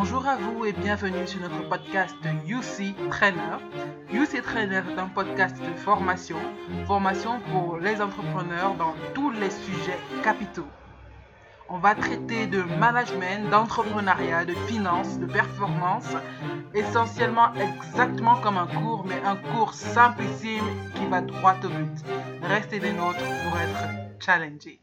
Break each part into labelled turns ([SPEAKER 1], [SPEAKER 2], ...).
[SPEAKER 1] Bonjour à vous et bienvenue sur notre podcast UC Trainer. UC Trainer est un podcast de formation, formation pour les entrepreneurs dans tous les sujets capitaux. On va traiter de management, d'entrepreneuriat, de finances, de performance, essentiellement exactement comme un cours, mais un cours simplissime qui va droit au but. Restez des nôtres pour être challengé.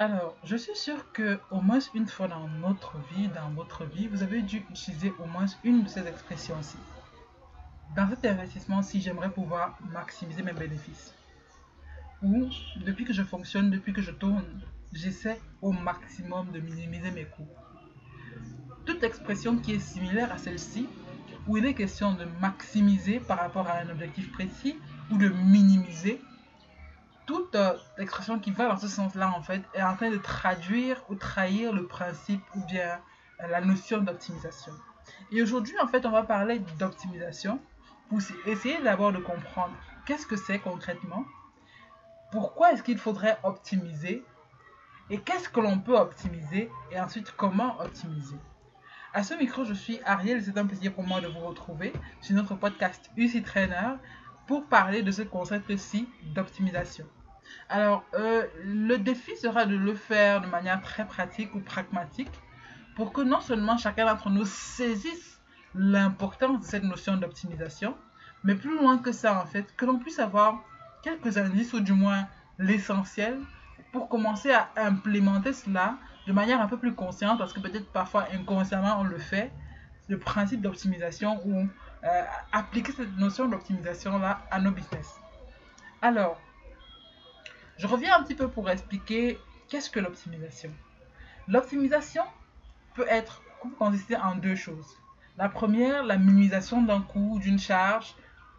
[SPEAKER 1] Alors, je suis sûr que au moins une fois dans notre vie, dans votre vie, vous avez dû utiliser au moins une de ces expressions-ci. Dans cet investissement-ci, j'aimerais pouvoir maximiser mes bénéfices. Ou, depuis que je fonctionne, depuis que je tourne, j'essaie au maximum de minimiser mes coûts. Toute expression qui est similaire à celle-ci, où il est question de maximiser par rapport à un objectif précis ou de minimiser, toute euh, expression qui va dans ce sens-là, en fait, est en train de traduire ou trahir le principe ou bien euh, la notion d'optimisation. Et aujourd'hui, en fait, on va parler d'optimisation pour essayer d'abord de comprendre qu'est-ce que c'est concrètement, pourquoi est-ce qu'il faudrait optimiser et qu'est-ce que l'on peut optimiser et ensuite comment optimiser. À ce micro, je suis Ariel, c'est un plaisir pour moi de vous retrouver sur notre podcast UC Trainer pour parler de ce concept-ci d'optimisation. Alors, euh, le défi sera de le faire de manière très pratique ou pragmatique pour que non seulement chacun d'entre nous saisisse l'importance de cette notion d'optimisation, mais plus loin que ça en fait, que l'on puisse avoir quelques indices ou du moins l'essentiel pour commencer à implémenter cela de manière un peu plus consciente, parce que peut-être parfois inconsciemment on le fait, le principe d'optimisation ou euh, appliquer cette notion d'optimisation-là à nos business. Alors, je reviens un petit peu pour expliquer qu'est-ce que l'optimisation. L'optimisation peut être consister en deux choses. La première, la minimisation d'un coût, d'une charge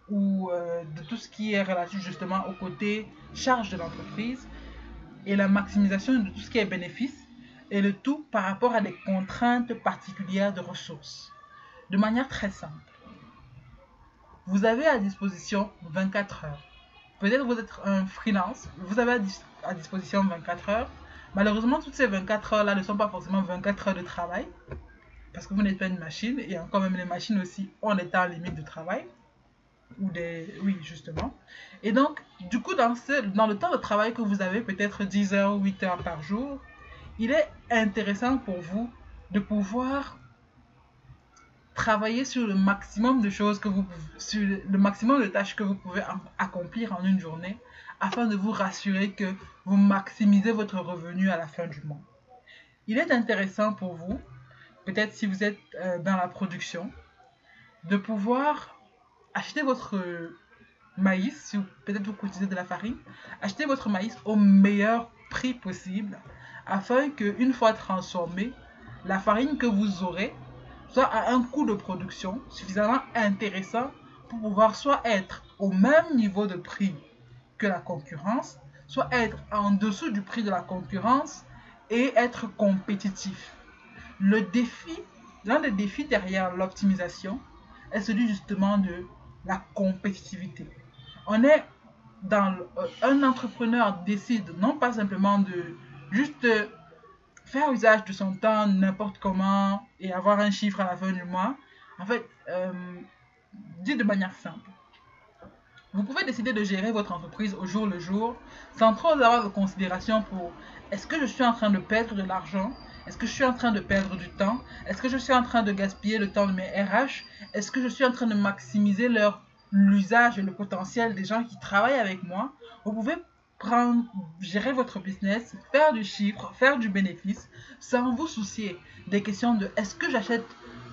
[SPEAKER 1] ou euh, de tout ce qui est relatif justement au côté charge de l'entreprise et la maximisation de tout ce qui est bénéfice et le tout par rapport à des contraintes particulières de ressources. De manière très simple. Vous avez à disposition 24 heures. Peut-être vous êtes un freelance, vous avez à, disposition 24 heures. Malheureusement, toutes ces 24 heures-là ne sont pas forcément 24 heures de travail, parce que vous n'êtes pas une machine, et encore même les machines aussi ont des temps limite de travail ou des... Oui, justement. Et donc, du coup, dans, ce, dans le temps de travail que vous avez, peut-être 10 heures ou 8 heures par jour, il est intéressant pour vous de pouvoir travailler sur le maximum de choses que vous sur le maximum de tâches que vous pouvez accomplir en une journée afin de vous rassurer que vous maximisez votre revenu à la fin du mois. Il est intéressant pour vous, peut-être si vous êtes euh, dans la production, de pouvoir achetez votre maïs, si peut-être vous utilisez de la farine, achetez votre maïs au meilleur prix possible afin que une fois transformé, la farine que vous aurez soit à un coût de production suffisamment intéressant pour pouvoir soit être au même niveau de prix que la concurrence, soit être en dessous du prix de la concurrence et être compétitif. Le défi, l'un des défis derrière l'optimisation est celui justement de la compétitivité. On est dans euh, un entrepreneur décide non pas simplement de juste faire usage de son temps n'importe comment et avoir un chiffre à la fin du mois. En fait, euh, dit de manière simple. Vous pouvez décider de gérer votre entreprise au jour le jour sans trop avoir de considération pour est-ce que je suis en train de perdre de l'argent est-ce que je suis en train de perdre du temps Est-ce que je suis en train de gaspiller le temps de mes RH Est-ce que je suis en train de maximiser l'usage et le potentiel des gens qui travaillent avec moi Vous pouvez prendre, gérer votre business, faire du chiffre, faire du bénéfice, sans vous soucier des questions de est-ce que j'achète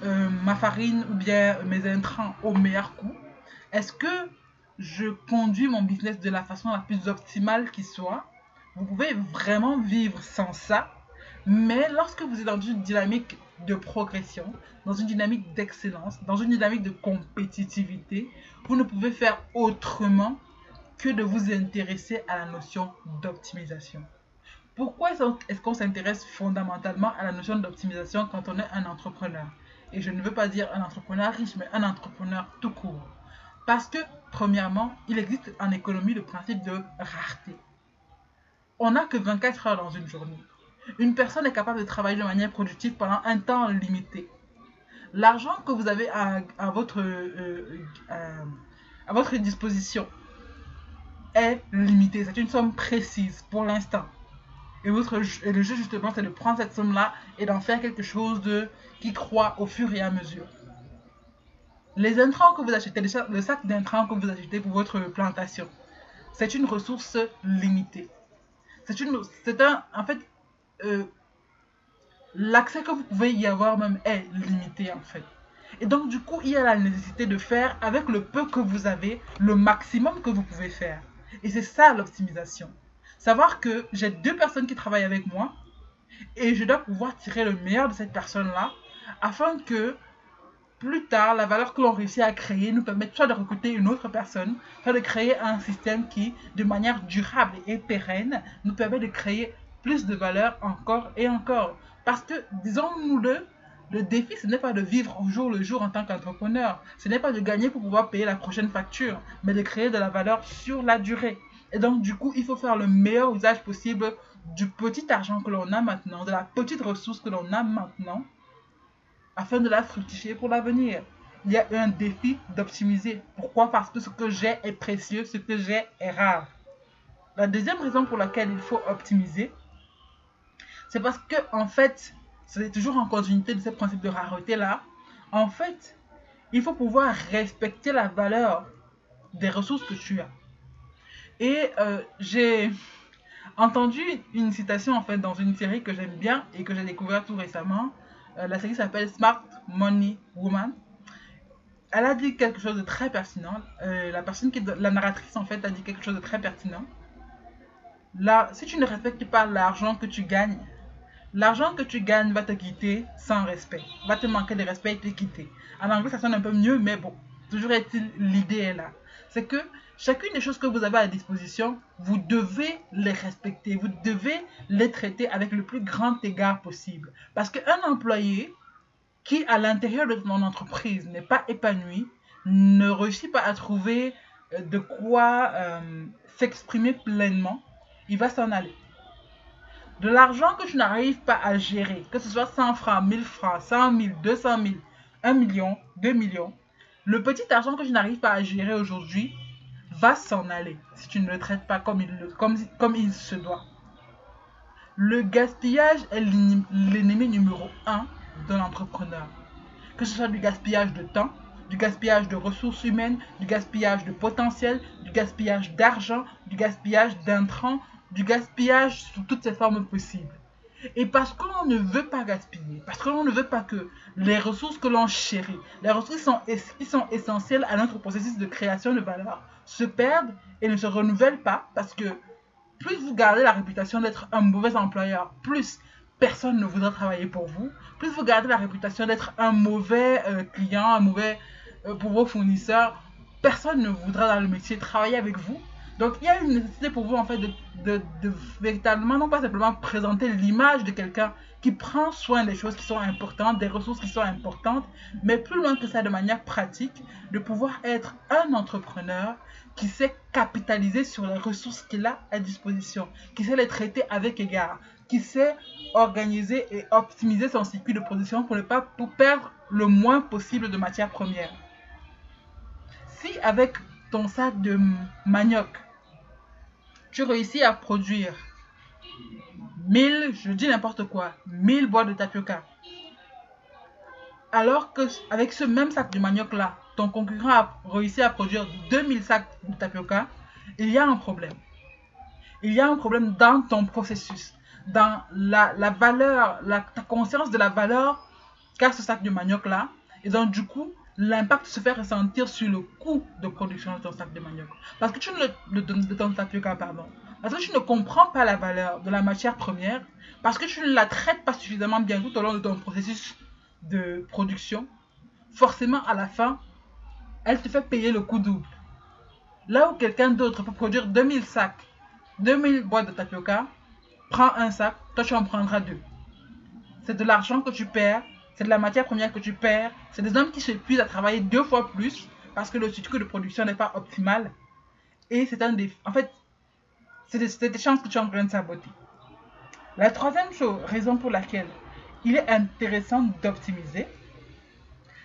[SPEAKER 1] euh, ma farine ou bien mes intrants au meilleur coût? Est-ce que je conduis mon business de la façon la plus optimale qui soit? Vous pouvez vraiment vivre sans ça mais lorsque vous êtes dans une dynamique de progression, dans une dynamique d'excellence, dans une dynamique de compétitivité, vous ne pouvez faire autrement que de vous intéresser à la notion d'optimisation. Pourquoi est-ce qu'on s'intéresse fondamentalement à la notion d'optimisation quand on est un entrepreneur? Et je ne veux pas dire un entrepreneur riche, mais un entrepreneur tout court. Parce que, premièrement, il existe en économie le principe de rareté. On n'a que 24 heures dans une journée. Une personne est capable de travailler de manière productive pendant un temps limité. L'argent que vous avez à, votre, euh, euh, à votre disposition est limité. C'est une somme précise pour l'instant. Et, votre, et le jeu, justement, c'est de prendre cette somme-là et d'en faire quelque chose de, qui croît au fur et à mesure. Les intrants que vous achetez, le sac d'intrants que vous achetez pour votre plantation, c'est une ressource limitée. C'est une, c'est un, en fait, euh, l'accès que vous pouvez y avoir même est limité en fait. Et donc du coup, il y a la nécessité de faire avec le peu que vous avez, le maximum que vous pouvez faire. Et c'est ça l'optimisation. Savoir que j'ai deux personnes qui travaillent avec moi et je dois pouvoir tirer le meilleur de cette personne-là afin que plus tard, la valeur que l'on réussit à créer nous permette soit de recruter une autre personne, soit de créer un système qui, de manière durable et pérenne, nous permet de créer plus de valeur encore et encore. Parce que, disons-nous-le, le défi, ce n'est pas de vivre au jour le jour en tant qu'entrepreneur. Ce n'est pas de gagner pour pouvoir payer la prochaine facture, mais de créer de la valeur sur la durée. Et donc, du coup, il faut faire le meilleur usage possible du petit argent que l'on a maintenant, de la petite ressource que l'on a maintenant, afin de la fructifier pour l'avenir. Il y a un défi d'optimiser. Pourquoi? Parce que ce que j'ai est précieux, ce que j'ai est rare. La deuxième raison pour laquelle il faut optimiser, c'est parce que, en fait, c'est toujours en continuité de ce principe de rareté-là. En fait, il faut pouvoir respecter la valeur des ressources que tu as. Et euh, j'ai entendu une citation en fait dans une série que j'aime bien et que j'ai découvert tout récemment. Euh, la série s'appelle Smart Money Woman. Elle a dit quelque chose de très pertinent. Euh, la personne qui, la narratrice en fait, a dit quelque chose de très pertinent. Là, si tu ne respectes pas l'argent que tu gagnes, l'argent que tu gagnes va te quitter sans respect, va te manquer de respect et te quitter. En anglais, ça sonne un peu mieux, mais bon, toujours est-il, l'idée est là. C'est que chacune des choses que vous avez à disposition, vous devez les respecter, vous devez les traiter avec le plus grand égard possible. Parce qu'un employé qui, à l'intérieur de ton entreprise, n'est pas épanoui, ne réussit pas à trouver euh, de quoi euh, s'exprimer pleinement, il va s'en aller. De l'argent que tu n'arrives pas à gérer, que ce soit 100 francs, 1000 francs, 100 000, 200 000, 1 million, 2 millions, le petit argent que tu n'arrives pas à gérer aujourd'hui va s'en aller si tu ne le traites pas comme il, se doit. Le gaspillage est l'ennemi numéro un de l'entrepreneur. Que ce soit du gaspillage de temps, du gaspillage de ressources humaines, du gaspillage de potentiel, du gaspillage d'argent, du gaspillage d'intrants, du gaspillage sous toutes ses formes possibles. Et parce que l'on ne veut pas gaspiller, parce que l'on ne veut pas que les ressources que l'on chérit, les ressources qui sont, qui sont essentielles à notre processus de création de valeur, se perdent et ne se renouvellent pas, parce que plus vous gardez la réputation d'être un mauvais employeur, plus personne ne voudra travailler pour vous, plus vous gardez la réputation d'être un mauvais euh, client, un mauvais euh, pour vos fournisseurs, personne ne voudra dans le métier travailler avec vous. Donc il y a une nécessité pour vous en fait de, de, véritablement, non pas simplement présenter l'image de quelqu'un qui prend soin des choses qui sont importantes, des ressources qui sont importantes, mais plus loin que ça de manière pratique, de pouvoir être un entrepreneur qui sait capitaliser sur les ressources qu'il a à disposition, qui sait les traiter avec égard, qui sait organiser et optimiser son circuit de production pour ne pas pour perdre le moins possible de matières premières. Si avec ton sac de manioc, tu réussis à produire 1000, je dis n'importe quoi, 1000 boîtes de tapioca, alors que avec ce même sac de manioc là, ton concurrent a réussi à produire 2000 sacs de tapioca, il y a un problème. Il y a un problème dans ton processus, dans la, valeur, la, ta conscience de la valeur qu'a ce sac de manioc là. Et donc, du coup, l'impact se fait ressentir sur le coût de production de ton sac de manioc. Parce que tu ne de ton tapioca, pardon. Parce que tu ne comprends pas la valeur de la matière première, parce que tu ne la traites pas suffisamment bien tout au long de ton processus de production, forcément à la fin, elle te fait payer le coût double. Là où quelqu'un d'autre peut produire 2000 sacs, 2000 boîtes de tapioca, prends un sac, toi tu en prendras deux. C'est de l'argent que tu perds c'est de la matière première que tu perds, c'est des hommes qui s'épuisent à travailler deux fois plus parce que le cycle de production n'est pas optimal. Et c'est un des... En fait, c'est des, chances que tu es en train de saboter. La troisième raison pour laquelle il est intéressant d'optimiser,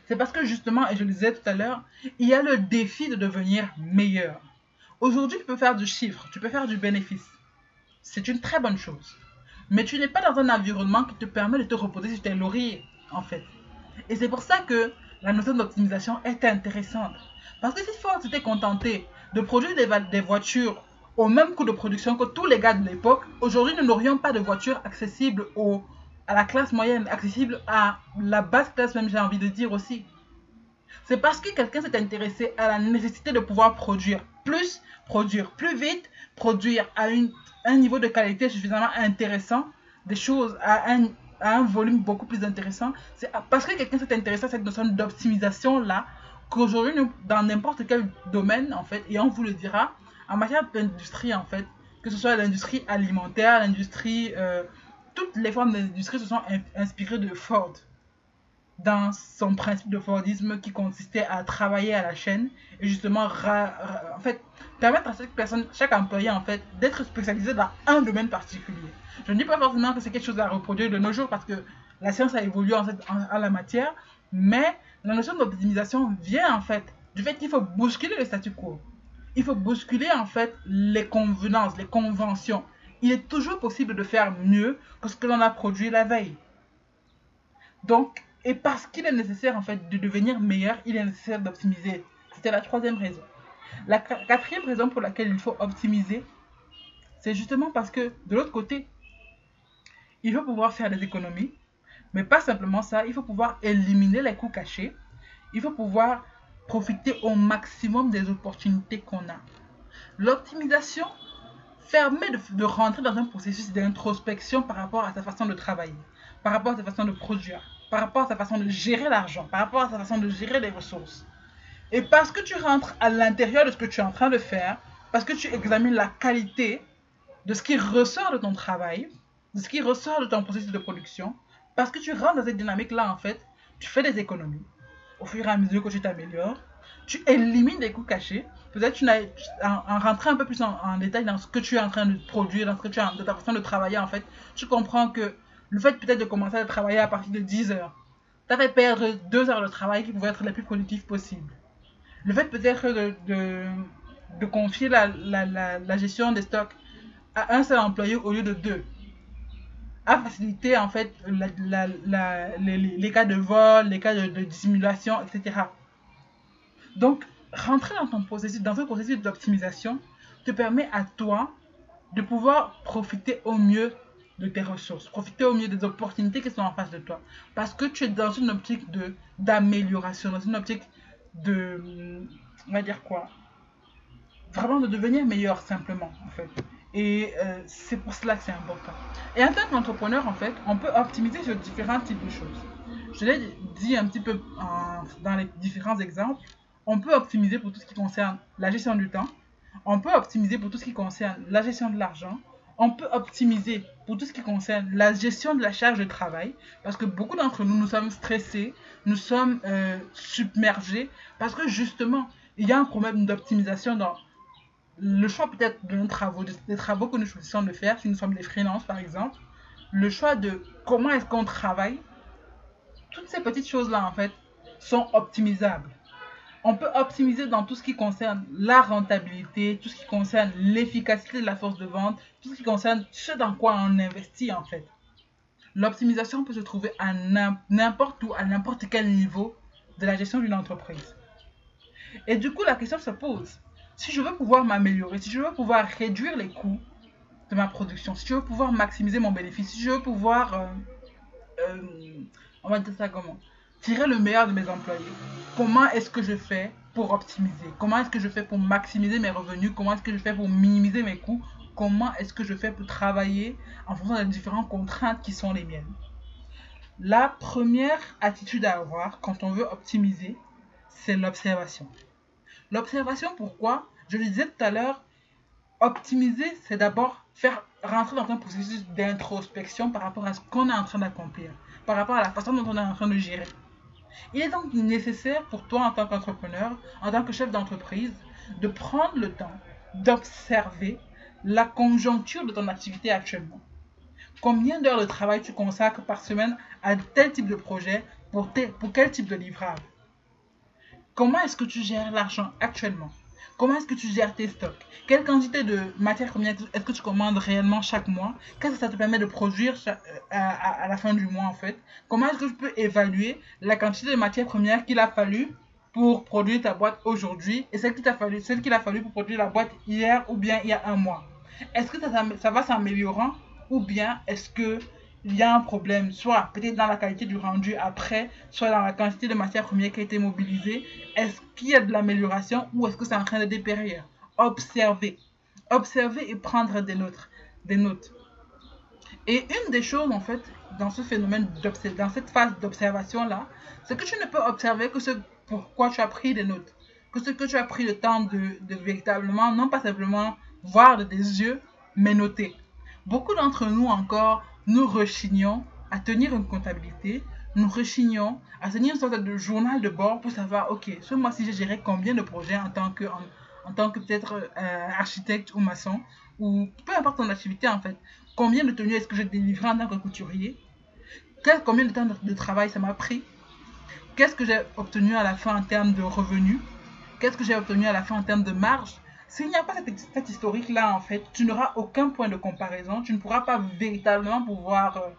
[SPEAKER 1] c'est parce que justement, et je le disais tout à l'heure, il y a le défi de devenir meilleur. Aujourd'hui, tu peux faire du chiffre, tu peux faire du bénéfice. C'est une très bonne chose. Mais tu n'es pas dans un environnement qui te permet de te reposer sur tes lauriers, en fait. Et c'est pour ça que la notion d'optimisation est intéressante. Parce que si Ford s'était contenté de produire des, voitures au même coût de production que tous les gars de l'époque, aujourd'hui nous n'aurions pas de voitures accessibles au, à la classe moyenne, accessibles à la basse classe même j'ai envie de dire aussi. C'est parce que quelqu'un s'est intéressé à la nécessité de pouvoir produire plus, produire plus vite, produire à une un niveau de qualité suffisamment intéressant, des choses à un, à un volume beaucoup plus intéressant. C'est parce que quelqu'un s'est intéressé à cette notion d'optimisation-là qu'aujourd'hui, dans n'importe quel domaine, en fait, et on vous le dira, en matière d'industrie, en fait, que ce soit l'industrie alimentaire, l'industrie, euh, toutes les formes d'industrie se sont inspirées de Ford dans son principe de Fordisme qui consistait à travailler à la chaîne et justement en permettre à chaque personne, chaque employé en fait d'être spécialisé dans un domaine particulier. Je ne dis pas forcément que c'est quelque chose à reproduire de nos jours parce que la science a évolué en, fait, en, la matière, mais la notion d'optimisation vient en fait du fait qu'il faut bousculer le statu quo. Il faut bousculer en fait les convenances, les conventions. Il est toujours possible de faire mieux que ce que l'on a produit la veille. Donc, et parce qu'il est nécessaire en fait de devenir meilleur, il est nécessaire d'optimiser. C'était la troisième raison. La quatrième raison pour laquelle il faut optimiser, c'est justement parce que de l'autre côté, il faut pouvoir faire des économies, mais pas simplement ça, il faut pouvoir éliminer les coûts cachés, il faut pouvoir profiter au maximum des opportunités qu'on a. L'optimisation permet de, de, rentrer dans un processus d'introspection par rapport à sa façon de travailler, par rapport à sa façon de produire, par rapport à sa façon de gérer l'argent, par rapport à sa façon de gérer les ressources. Et parce que tu rentres à l'intérieur de ce que tu es en train de faire, parce que tu examines la qualité de ce qui ressort de ton travail, de ce qui ressort de ton processus de production, parce que tu rentres dans cette dynamique-là, en fait, tu fais des économies au fur et à mesure que tu t'améliores. Tu élimines des coûts cachés. Peut-être tu en, en rentrant un peu plus en, détail dans ce que tu es en train de produire, dans ce que tu es de ta façon de travailler, en fait, tu comprends que le fait peut-être de commencer à travailler à partir de 10 heures, t'a fait perdre 2 heures de travail qui pouvaient être les plus productives possibles. Le fait peut-être de, confier la, gestion des stocks à un seul employé au lieu de deux a facilité en fait les, cas de vol, les cas de, de, dissimulation, etc. Donc, rentrer dans ton processus, dans un processus d'optimisation, te permet à toi de pouvoir profiter au mieux de tes ressources, profiter au mieux des opportunités qui sont en face de toi. Parce que tu es dans une optique de d'amélioration, dans une optique de, on va dire quoi? Vraiment de devenir meilleur simplement, en fait. Et euh, c'est pour cela que c'est important. Et en tant qu'entrepreneur, en fait, on peut optimiser sur différents types de choses. Je l'ai dit un petit peu dans les différents exemples. On peut optimiser pour tout ce qui concerne la gestion du temps. On peut optimiser pour tout ce qui concerne la gestion de l'argent on peut optimiser pour tout ce qui concerne la gestion de la charge de travail, parce que beaucoup d'entre nous, nous sommes stressés, nous sommes euh, submergés, parce que justement, il y a un problème d'optimisation dans le choix peut-être de nos travaux, des travaux que nous choisissons de faire, si nous sommes des freelances par exemple, le choix de comment est-ce qu'on travaille, toutes ces petites choses-là en fait sont optimisables on peut optimiser dans tout ce qui concerne la rentabilité, tout ce qui concerne l'efficacité de la force de vente, tout ce qui concerne ce dans quoi on investit en fait. L'optimisation peut se trouver à n'importe où, à n'importe quel niveau de la gestion d'une entreprise. Et du coup, la question se pose, si je veux pouvoir m'améliorer, si je veux pouvoir réduire les coûts de ma production, si je veux pouvoir maximiser mon bénéfice, si je veux pouvoir, euh, euh, on va dire ça comment, tirer le meilleur de mes employés. Comment est-ce que je fais pour optimiser? Comment est-ce que je fais pour maximiser mes revenus? Comment est-ce que je fais pour minimiser mes coûts? Comment est-ce que je fais pour travailler en fonction des différentes contraintes qui sont les miennes? La première attitude à avoir quand on veut optimiser, c'est l'observation. L'observation, pourquoi? Je le disais tout à l'heure, optimiser, c'est d'abord faire rentrer dans un processus d'introspection par rapport à ce qu'on est en train d'accomplir, par rapport à la façon dont on est en train de gérer. Il est donc nécessaire pour toi en tant qu'entrepreneur, en tant que chef d'entreprise, de prendre le temps d'observer la conjoncture de ton activité actuellement. Combien d'heures de travail tu consacres par semaine à tel type de projet pour, quel type de livrable? Comment est-ce que tu gères l'argent actuellement? Comment est-ce que tu gères tes stocks? Quelle quantité de matières premières est-ce que tu commandes réellement chaque mois? Qu'est-ce que ça te permet de produire euh, à, la fin du mois en fait? Comment est-ce que tu peux évaluer la quantité de matières premières qu'il a fallu pour produire ta boîte aujourd'hui et celle qu'il a fallu, celle qu'il a fallu pour produire la boîte hier ou bien il y a un mois? Est-ce que ça, ça va s'améliorant ou bien est-ce que il y a un problème, soit peut-être dans la qualité du rendu après, soit dans la quantité de matière première qui a été mobilisée. Est-ce qu'il y a de l'amélioration ou est-ce que c'est en train de dépérir? Observer. Observer et prendre des notes. Des notes. Et une des choses, en fait, dans ce phénomène, dans cette phase d'observation-là, c'est que tu ne peux observer que ce pourquoi tu as pris des notes. Que ce que tu as pris le temps de, de véritablement, non pas simplement voir de tes yeux, mais noter. Beaucoup d'entre nous encore nous rechignons à tenir une comptabilité, nous rechignons à tenir une sorte de journal de bord pour savoir, ok, ce mois-ci, j'ai géré combien de projets en tant que, en, tant que peut-être euh, architecte ou maçon, ou peu importe ton activité en fait. Combien de tenues est-ce que j'ai délivré en tant que couturier? Combien de temps de, travail ça m'a pris? Qu'est-ce que j'ai obtenu à la fin en termes de revenus? Qu'est-ce que j'ai obtenu à la fin en termes de marge? S'il n'y a pas cette, historique-là, en fait, tu n'auras aucun point de comparaison. Tu ne pourras pas véritablement pouvoir euh,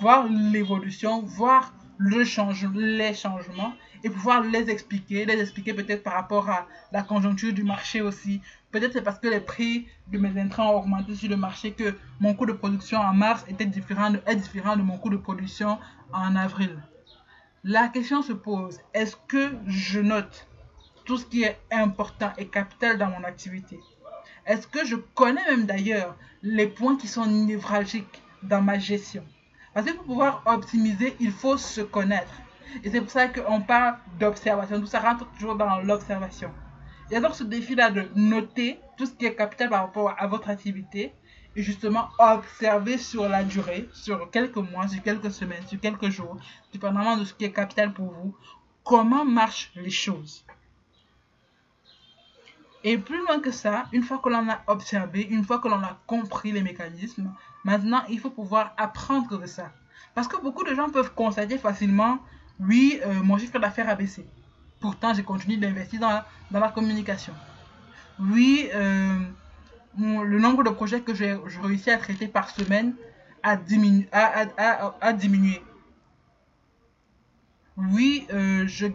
[SPEAKER 1] voir l'évolution, voir les changements et pouvoir les expliquer, les expliquer peut-être par rapport à la conjoncture du marché aussi. Peut-être c'est parce que les prix de mes intrants ont augmenté sur le marché que mon coût de production en mars était différent est différent de mon coût de production en avril. La question se pose, est-ce que je note tout ce qui est important et capital dans mon activité Est-ce que je connais même d'ailleurs les points qui sont névralgiques dans ma gestion? Parce que pour pouvoir optimiser, il faut se connaître. Et c'est pour ça qu'on parle d'observation. Tout ça rentre toujours dans l'observation. Il y a donc ce défi-là de noter tout ce qui est capital par rapport à votre activité et justement observer sur la durée, sur quelques mois, sur quelques semaines, sur quelques jours, dépendamment de ce qui est capital pour vous, comment marchent les choses. Et plus loin que ça, une fois que l'on a observé, une fois que l'on a compris les mécanismes, maintenant il faut pouvoir apprendre de ça. Parce que beaucoup de gens peuvent constater facilement, oui, euh, mon chiffre d'affaires a baissé. Pourtant, j'ai continué d'investir dans la, communication. Oui, euh, le nombre de projets que j'ai réussi à traiter par semaine a, diminué. Oui, euh, je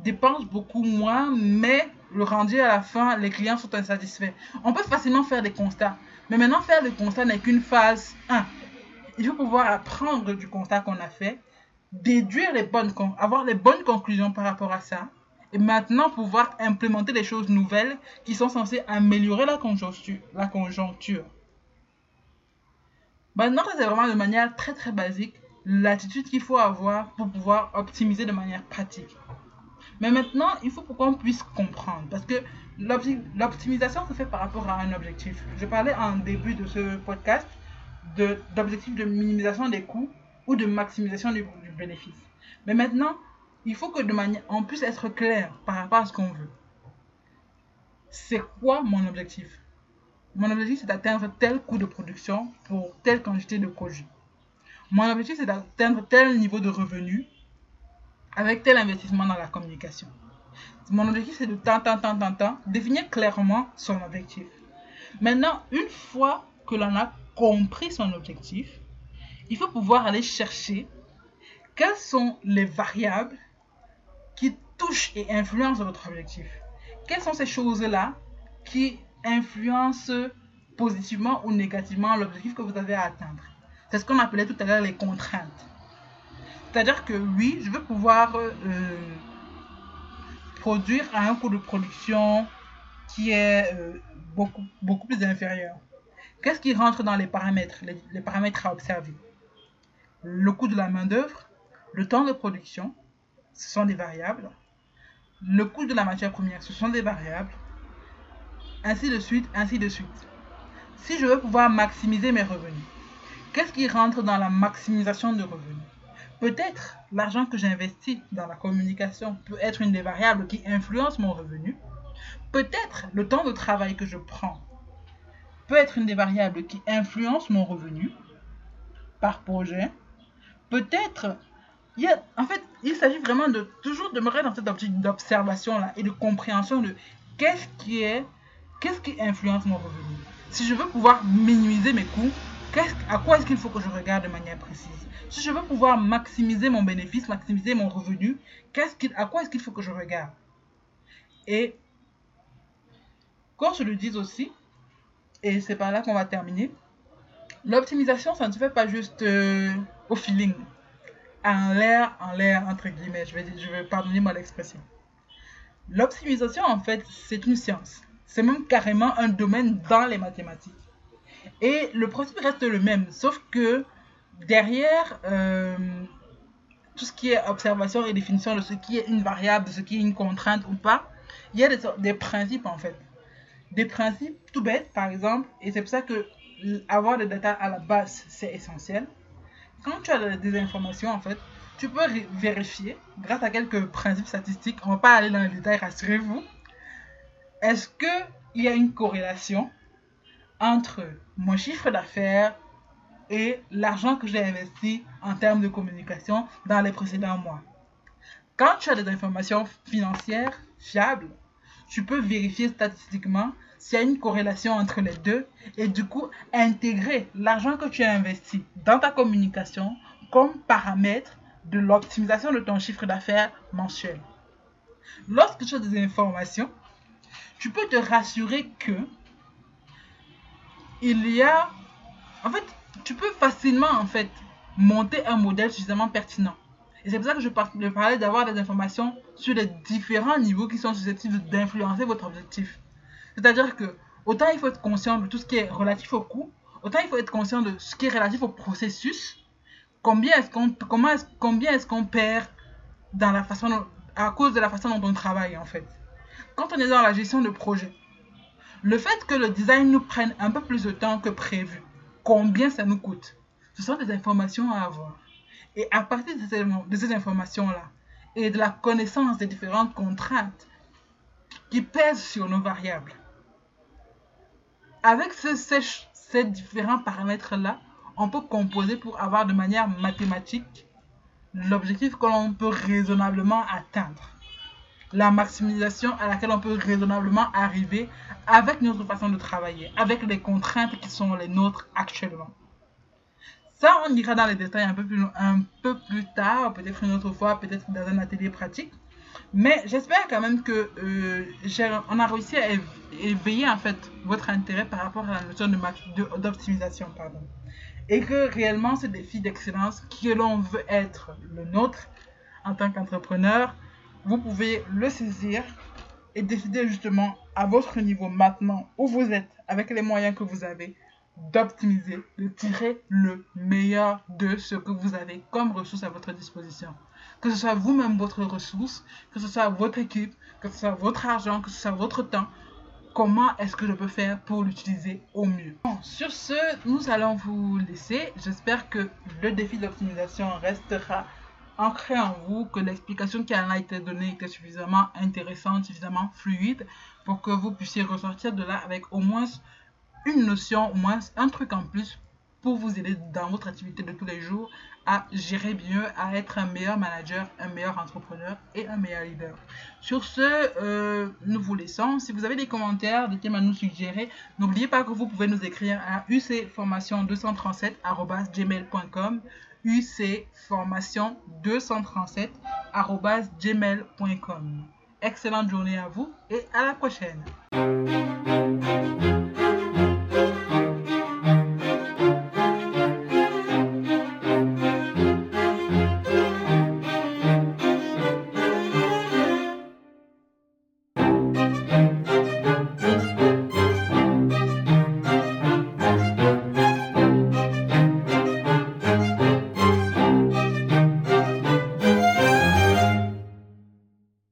[SPEAKER 1] dépense beaucoup moins, mais le rendu à la fin, les clients sont insatisfaits. On peut facilement faire des constats. Mais maintenant, faire des constats n'est qu'une phase 1. Il faut pouvoir apprendre du constat qu'on a fait, déduire les bonnes, avoir les bonnes conclusions par rapport à ça, et maintenant pouvoir implémenter des choses nouvelles qui sont censées améliorer la conjoncture. La conjoncture. Maintenant, c'est vraiment de manière très très basique l'attitude qu'il faut avoir pour pouvoir optimiser de manière pratique. Mais maintenant, il faut qu'on puisse comprendre. Parce que l'optimisation se fait par rapport à un objectif. Je parlais en début de ce podcast d'objectif de, minimisation des coûts ou de maximisation du, bénéfice. Mais maintenant, il faut que de manière, on puisse être clair par rapport à ce qu'on veut. C'est quoi mon objectif? Mon objectif, c'est d'atteindre tel coût de production pour telle quantité de produits. Mon objectif, c'est d'atteindre tel niveau de revenu avec tel investissement dans la communication. Mon objectif, c'est de tant, tant, tant, tant, tant, définir clairement son objectif. Maintenant, une fois que l'on a compris son objectif, il faut pouvoir aller chercher quelles sont les variables qui touchent et influencent votre objectif. Quelles sont ces choses-là qui influencent positivement ou négativement l'objectif que vous avez à atteindre? C'est ce qu'on appelait tout à l'heure les contraintes. C'est-à-dire que oui, je veux pouvoir euh, produire à un coût de production qui est euh, beaucoup, beaucoup plus inférieur. Qu'est-ce qui rentre dans les paramètres, les, paramètres à observer? Le coût de la main-d'œuvre, le temps de production, ce sont des variables. Le coût de la matière première, ce sont des variables. Ainsi de suite, ainsi de suite. Si je veux pouvoir maximiser mes revenus, qu'est-ce qui rentre dans la maximisation de revenus? Peut-être l'argent que j'investis dans la communication peut être une des variables qui influence mon revenu. Peut-être le temps de travail que je prends peut être une des variables qui influence mon revenu. par projet. Peut-être, il en fait, il s'agit vraiment de toujours demeurer dans cette optique d'observation-là et de compréhension de qu'est-ce qui est, qu'est-ce qui influence mon revenu. Si je veux pouvoir minimiser mes coûts, à quoi est-ce qu'il faut que je regarde de manière précise? Si je veux pouvoir maximiser mon bénéfice, maximiser mon revenu, à quoi est-ce qu'il faut que je regarde? Et qu'on se le dise aussi, et c'est par là qu'on va terminer, l'optimisation, ça ne se fait pas juste euh, au feeling, en l'air, en l'air, entre guillemets, je vais, je vais pardonner moi l'expression. L'optimisation, en fait, c'est une science. C'est même carrément un domaine dans les mathématiques. Et le principe reste le même, sauf que derrière euh, tout ce qui est observation et définition de ce qui est une variable, de ce qui est une contrainte ou pas, il y a des, principes en fait. Des principes tout bêtes, par exemple, et c'est pour ça que avoir des data à la base, c'est essentiel. Quand tu as des informations, en fait, tu peux vérifier grâce à quelques principes statistiques. On va pas aller dans les détails, rassurez-vous. Est-ce qu'il y a une corrélation entre mon chiffre d'affaires et l'argent que j'ai investi en termes de communication dans les précédents mois. Quand tu as des informations financières fiables, tu peux vérifier statistiquement s'il y a une corrélation entre les deux et du coup intégrer l'argent que tu as investi dans ta communication comme paramètre de l'optimisation de ton chiffre d'affaires mensuel. Lorsque tu as des informations, tu peux te rassurer que il y a... En fait, tu peux facilement, en fait, monter un modèle suffisamment pertinent. Et c'est pour ça que je parlais d'avoir des informations sur les différents niveaux qui sont susceptibles d'influencer votre objectif. C'est-à-dire que autant il faut être conscient de tout ce qui est relatif au coût, autant il faut être conscient de ce qui est relatif au processus. Combien est-ce qu'on est combien qu'on perd dans la façon à cause de la façon dont on travaille en fait. Quand on est dans la gestion de projet, le fait que le design nous prenne un peu plus de temps que prévu, combien ça nous coûte, ce sont des informations à avoir. Et à partir de ces, informations-là, et de la connaissance des différentes contraintes qui pèsent sur nos variables, avec ces différents paramètres-là, on peut composer pour avoir de manière mathématique l'objectif que l'on peut raisonnablement atteindre la maximisation à laquelle on peut raisonnablement arriver avec notre façon de travailler, avec les contraintes qui sont les nôtres actuellement. Ça, on ira dans les détails un peu plus, un peu plus tard, peut-être une autre fois, peut-être dans un atelier pratique. Mais j'espère quand même que euh, on a réussi à éveiller en fait votre intérêt par rapport à la notion d'optimisation. Et que réellement ce défi d'excellence que l'on veut être le nôtre en tant qu'entrepreneur, vous pouvez le saisir et décider justement à votre niveau maintenant où vous êtes, avec les moyens que vous avez, d'optimiser, de tirer le meilleur de ce que vous avez comme ressources à votre disposition. Que ce soit vous-même votre ressource, que ce soit votre équipe, que ce soit votre argent, que ce soit votre temps, comment est-ce que je peux faire pour l'utiliser au mieux? sur ce, nous allons vous laisser. J'espère que le défi d'optimisation restera ancré en vous, que l'explication qui en a été donnée était suffisamment intéressante, suffisamment fluide pour que vous puissiez ressortir de là avec au moins une notion, au moins un truc en plus pour vous aider dans votre activité de tous les jours à gérer mieux, à être un meilleur manager, un meilleur entrepreneur et un meilleur leader. Sur ce, euh, nous vous laissons. Si vous avez des commentaires, des thèmes à nous suggérer, n'oubliez pas que vous pouvez nous écrire à ucformation237.gmail.com ucformation237.gmail.com. Excellente journée à vous et à la prochaine.